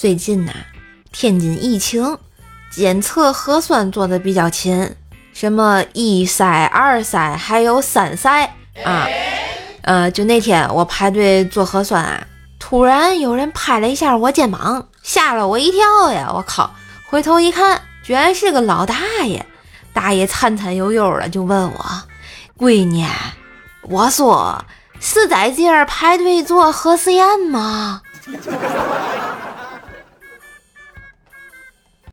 最近呐，天津疫情检测核酸做的比较勤，什么一筛、二筛，还有三筛啊。呃，就那天我排队做核酸啊，突然有人拍了一下我肩膀，吓了我一跳呀！我靠，回头一看，居然是个老大爷。大爷颤颤悠悠的就问我：“闺女，我说是在这儿排队做核试验吗？”